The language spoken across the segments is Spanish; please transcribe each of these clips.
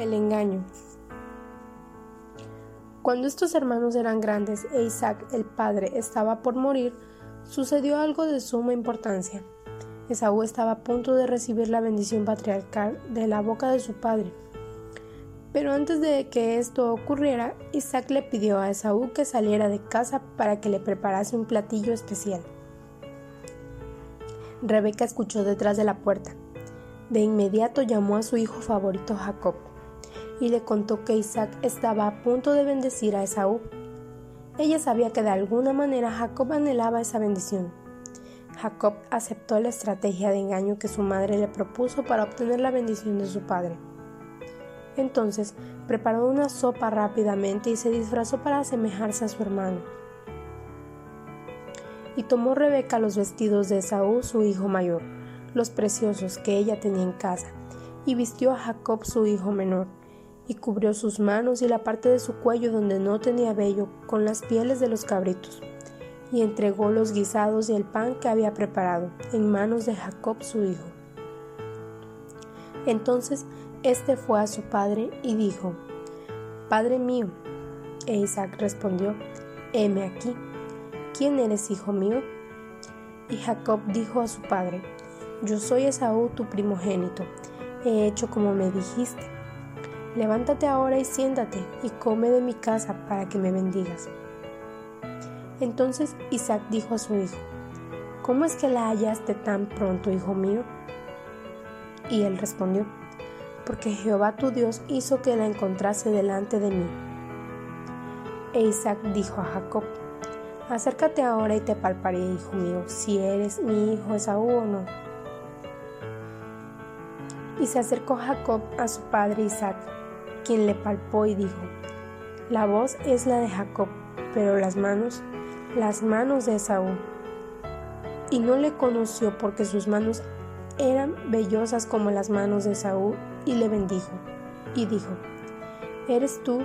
El engaño. Cuando estos hermanos eran grandes e Isaac, el padre, estaba por morir, sucedió algo de suma importancia. Esaú estaba a punto de recibir la bendición patriarcal de la boca de su padre. Pero antes de que esto ocurriera, Isaac le pidió a Esaú que saliera de casa para que le preparase un platillo especial. Rebeca escuchó detrás de la puerta. De inmediato llamó a su hijo favorito Jacob y le contó que Isaac estaba a punto de bendecir a Esaú. Ella sabía que de alguna manera Jacob anhelaba esa bendición. Jacob aceptó la estrategia de engaño que su madre le propuso para obtener la bendición de su padre. Entonces preparó una sopa rápidamente y se disfrazó para asemejarse a su hermano. Y tomó Rebeca los vestidos de Esaú, su hijo mayor, los preciosos que ella tenía en casa, y vistió a Jacob, su hijo menor y cubrió sus manos y la parte de su cuello donde no tenía vello con las pieles de los cabritos, y entregó los guisados y el pan que había preparado en manos de Jacob su hijo. Entonces éste fue a su padre y dijo, Padre mío. E Isaac respondió, Heme aquí, ¿quién eres, hijo mío? Y Jacob dijo a su padre, Yo soy Esaú, tu primogénito, he hecho como me dijiste Levántate ahora y siéntate y come de mi casa para que me bendigas. Entonces Isaac dijo a su hijo, ¿Cómo es que la hallaste tan pronto, hijo mío? Y él respondió, porque Jehová tu Dios hizo que la encontrase delante de mí. E Isaac dijo a Jacob, Acércate ahora y te palparé, hijo mío, si eres mi hijo Esaú o no. Y se acercó Jacob a su padre Isaac quien le palpó y dijo, La voz es la de Jacob, pero las manos, las manos de Esaú. Y no le conoció porque sus manos eran vellosas como las manos de Esaú, y le bendijo, y dijo, ¿Eres tú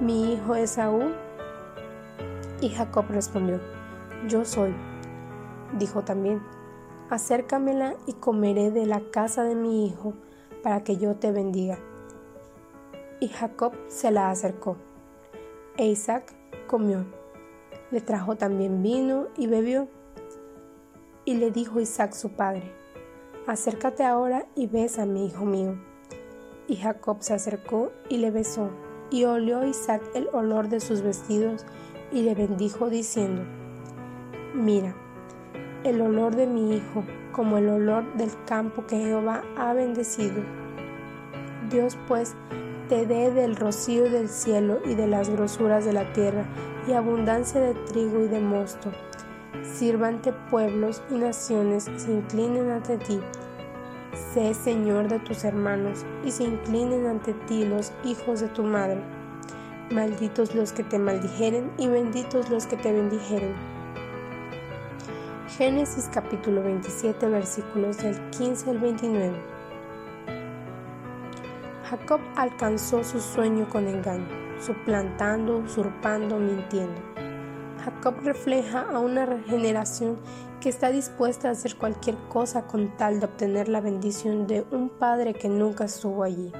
mi hijo Esaú? Y Jacob respondió, Yo soy. Dijo también, Acércamela y comeré de la casa de mi hijo, para que yo te bendiga y Jacob se la acercó. E Isaac comió. Le trajo también vino y bebió. Y le dijo Isaac su padre, acércate ahora y besa mi hijo mío. Y Jacob se acercó y le besó, y olió Isaac el olor de sus vestidos, y le bendijo diciendo, Mira, el olor de mi hijo, como el olor del campo que Jehová ha bendecido. Dios pues te dé del rocío del cielo y de las grosuras de la tierra, y abundancia de trigo y de mosto. Sírvante pueblos y naciones, se inclinen ante ti. Sé Señor de tus hermanos, y se inclinen ante ti los hijos de tu madre. Malditos los que te maldijeren, y benditos los que te bendijeren. Génesis capítulo 27 versículos del 15 al 29. Jacob alcanzó su sueño con engaño, suplantando, usurpando, mintiendo. Jacob refleja a una generación que está dispuesta a hacer cualquier cosa con tal de obtener la bendición de un padre que nunca estuvo allí.